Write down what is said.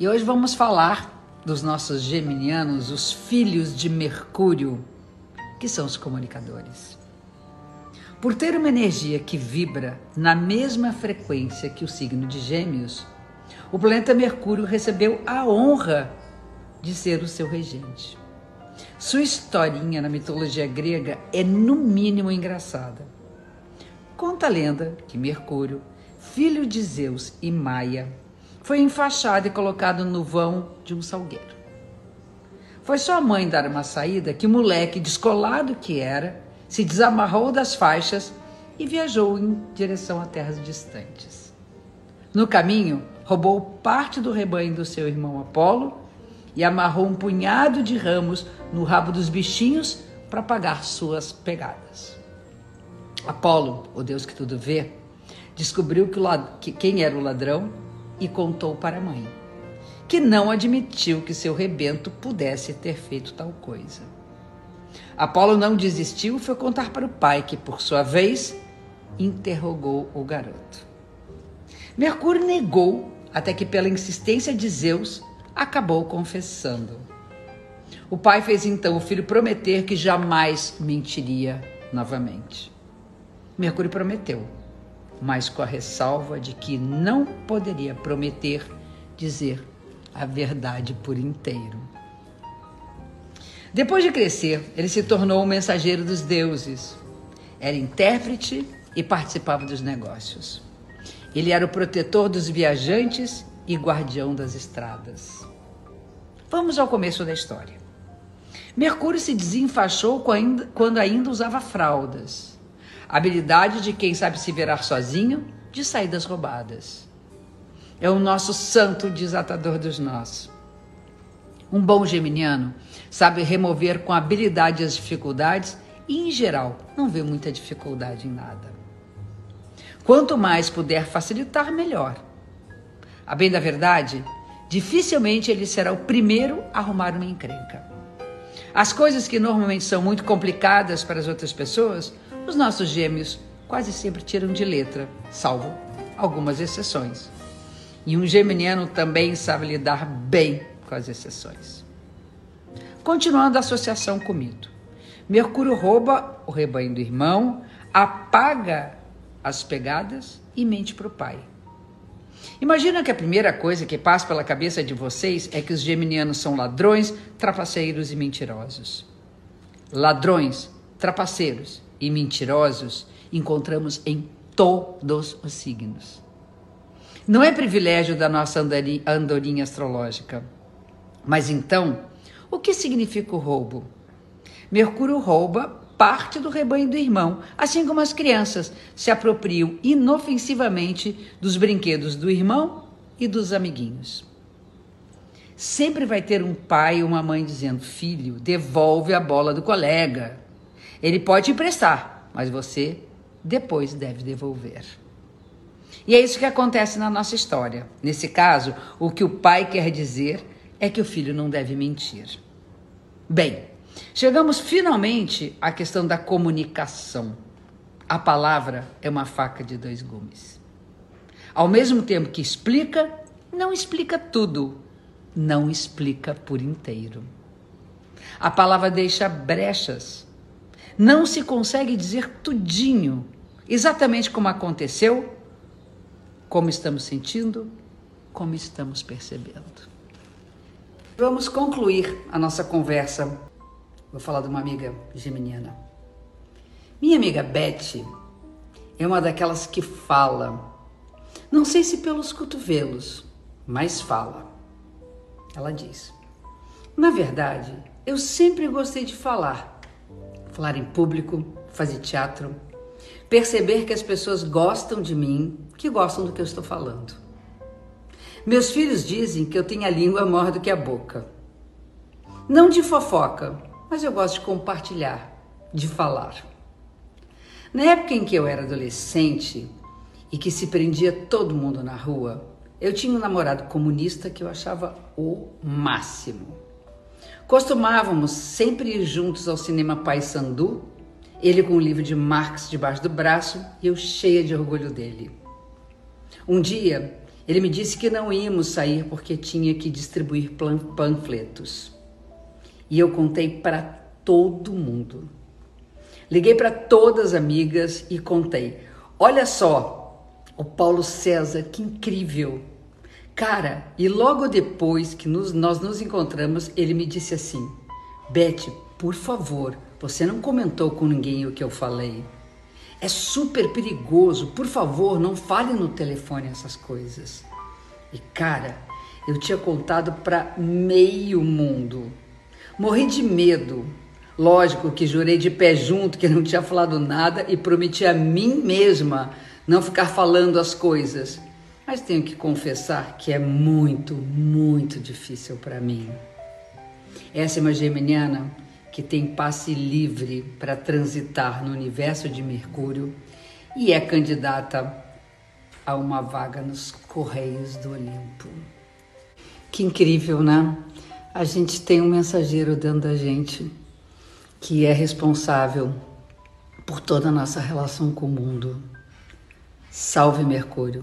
E hoje vamos falar dos nossos geminianos, os filhos de Mercúrio, que são os comunicadores. Por ter uma energia que vibra na mesma frequência que o signo de Gêmeos, o planeta Mercúrio recebeu a honra de ser o seu regente. Sua historinha na mitologia grega é no mínimo engraçada. Conta a lenda que Mercúrio, filho de Zeus e Maia, foi enfaixado e colocado no vão de um salgueiro. Foi sua mãe dar uma saída que o moleque, descolado que era, se desamarrou das faixas e viajou em direção a terras distantes. No caminho, roubou parte do rebanho do seu irmão Apolo e amarrou um punhado de ramos no rabo dos bichinhos para pagar suas pegadas. Apolo, o Deus que tudo vê, descobriu que, que quem era o ladrão e contou para a mãe, que não admitiu que seu rebento pudesse ter feito tal coisa. Apolo não desistiu e foi contar para o pai, que, por sua vez, interrogou o garoto. Mercúrio negou até que, pela insistência de Zeus, acabou confessando. O pai fez então o filho prometer que jamais mentiria novamente. Mercúrio prometeu, mas com a ressalva de que não poderia prometer dizer a verdade por inteiro. Depois de crescer, ele se tornou um mensageiro dos deuses. Era intérprete e participava dos negócios. Ele era o protetor dos viajantes e guardião das estradas. Vamos ao começo da história. Mercúrio se desenfaixou quando ainda usava fraldas. Habilidade de quem sabe se virar sozinho de saídas roubadas. É o nosso santo desatador dos nós. Um bom geminiano sabe remover com habilidade as dificuldades e, em geral, não vê muita dificuldade em nada. Quanto mais puder facilitar, melhor. A bem da verdade, dificilmente ele será o primeiro a arrumar uma encrenca. As coisas que normalmente são muito complicadas para as outras pessoas, os nossos gêmeos quase sempre tiram de letra, salvo algumas exceções. E um geminiano também sabe lidar bem com as exceções. Continuando a associação com mito. Mercúrio rouba o rebanho do irmão, apaga as pegadas e mente para o pai. Imagina que a primeira coisa que passa pela cabeça de vocês é que os geminianos são ladrões, trapaceiros e mentirosos. Ladrões, trapaceiros e mentirosos encontramos em todos os signos. Não é privilégio da nossa andorinha astrológica. Mas então, o que significa o roubo? Mercúrio rouba parte do rebanho do irmão, assim como as crianças se apropriam inofensivamente dos brinquedos do irmão e dos amiguinhos. Sempre vai ter um pai ou uma mãe dizendo: Filho, devolve a bola do colega. Ele pode emprestar, mas você depois deve devolver. E é isso que acontece na nossa história. Nesse caso, o que o pai quer dizer é que o filho não deve mentir. Bem, chegamos finalmente à questão da comunicação. A palavra é uma faca de dois gumes. Ao mesmo tempo que explica, não explica tudo, não explica por inteiro. A palavra deixa brechas. Não se consegue dizer tudinho, exatamente como aconteceu, como estamos sentindo, como estamos percebendo. Vamos concluir a nossa conversa. Vou falar de uma amiga geminiana. Minha amiga Beth é uma daquelas que fala. Não sei se pelos cotovelos, mas fala. Ela diz: Na verdade, eu sempre gostei de falar. Falar em público, fazer teatro, perceber que as pessoas gostam de mim, que gostam do que eu estou falando. Meus filhos dizem que eu tenho a língua maior do que a boca. Não de fofoca, mas eu gosto de compartilhar, de falar. Na época em que eu era adolescente e que se prendia todo mundo na rua, eu tinha um namorado comunista que eu achava o máximo. Costumávamos sempre ir juntos ao cinema Pai Sandu, ele com um livro de Marx debaixo do braço e eu cheia de orgulho dele. Um dia, ele me disse que não íamos sair porque tinha que distribuir panfletos. E eu contei para todo mundo. Liguei para todas as amigas e contei. Olha só, o Paulo César, que incrível! Cara, e logo depois que nos, nós nos encontramos, ele me disse assim: Beth, por favor, você não comentou com ninguém o que eu falei. É super perigoso. Por favor, não fale no telefone essas coisas. E cara, eu tinha contado para meio mundo. Morri de medo. Lógico que jurei de pé junto que não tinha falado nada e prometi a mim mesma não ficar falando as coisas. Mas tenho que confessar que é muito, muito difícil para mim. Essa é uma geminiana que tem passe livre para transitar no universo de Mercúrio e é candidata a uma vaga nos Correios do Olimpo. Que incrível, né? A gente tem um mensageiro dentro da gente que é responsável por toda a nossa relação com o mundo. Salve Mercúrio,